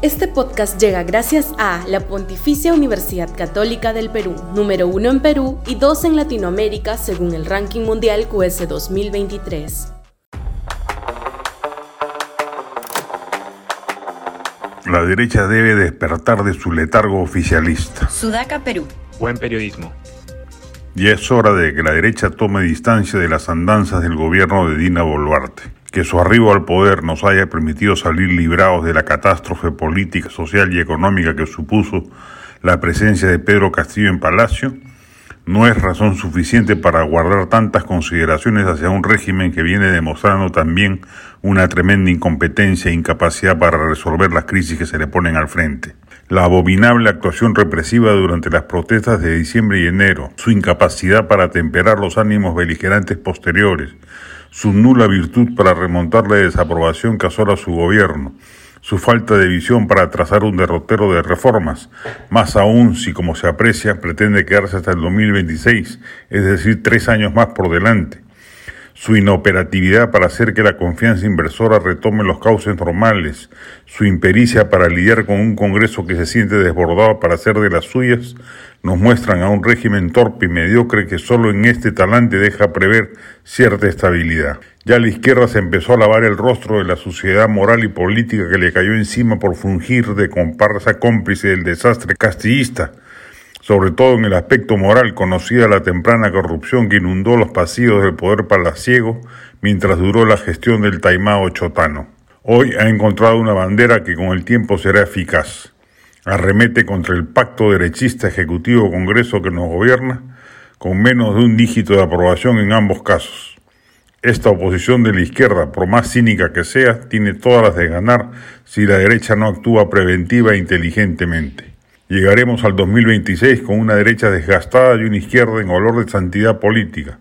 Este podcast llega gracias a la Pontificia Universidad Católica del Perú, número uno en Perú y dos en Latinoamérica según el ranking mundial QS 2023. La derecha debe despertar de su letargo oficialista. Sudaca, Perú. Buen periodismo. Ya es hora de que la derecha tome distancia de las andanzas del gobierno de Dina Boluarte que su arribo al poder nos haya permitido salir librados de la catástrofe política, social y económica que supuso la presencia de Pedro Castillo en Palacio, no es razón suficiente para guardar tantas consideraciones hacia un régimen que viene demostrando también una tremenda incompetencia e incapacidad para resolver las crisis que se le ponen al frente. La abominable actuación represiva durante las protestas de diciembre y enero, su incapacidad para temperar los ánimos beligerantes posteriores, su nula virtud para remontar la desaprobación que asola su gobierno, su falta de visión para trazar un derrotero de reformas, más aún si, como se aprecia, pretende quedarse hasta el 2026, es decir, tres años más por delante, su inoperatividad para hacer que la confianza inversora retome los cauces normales, su impericia para lidiar con un Congreso que se siente desbordado para hacer de las suyas, nos muestran a un régimen torpe y mediocre que solo en este talante deja prever cierta estabilidad. Ya la izquierda se empezó a lavar el rostro de la sociedad moral y política que le cayó encima por fungir de comparsa cómplice del desastre castillista, sobre todo en el aspecto moral, conocida la temprana corrupción que inundó los pasillos del poder palaciego mientras duró la gestión del taimao chotano. Hoy ha encontrado una bandera que con el tiempo será eficaz. Arremete contra el pacto derechista ejecutivo-congreso que nos gobierna, con menos de un dígito de aprobación en ambos casos. Esta oposición de la izquierda, por más cínica que sea, tiene todas las de ganar si la derecha no actúa preventiva e inteligentemente. Llegaremos al 2026 con una derecha desgastada y una izquierda en olor de santidad política,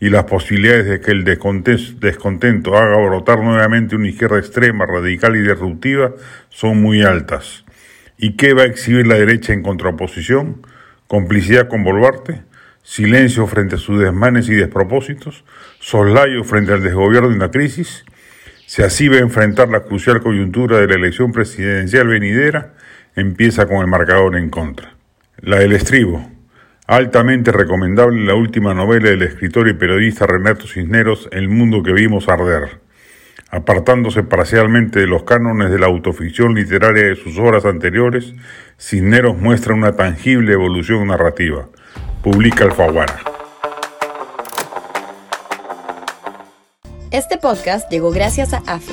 y las posibilidades de que el descontento haga brotar nuevamente una izquierda extrema, radical y disruptiva son muy altas. ¿Y qué va a exhibir la derecha en contraposición? ¿Complicidad con Boluarte? ¿Silencio frente a sus desmanes y despropósitos? ¿Soslayo frente al desgobierno y la crisis? Si así va a enfrentar la crucial coyuntura de la elección presidencial venidera, empieza con el marcador en contra. La del estribo. Altamente recomendable la última novela del escritor y periodista Renato Cisneros, El mundo que vimos arder. Apartándose parcialmente de los cánones de la autoficción literaria de sus obras anteriores, Cisneros muestra una tangible evolución narrativa. Publica Alfaguara. Este podcast llegó gracias a AFE,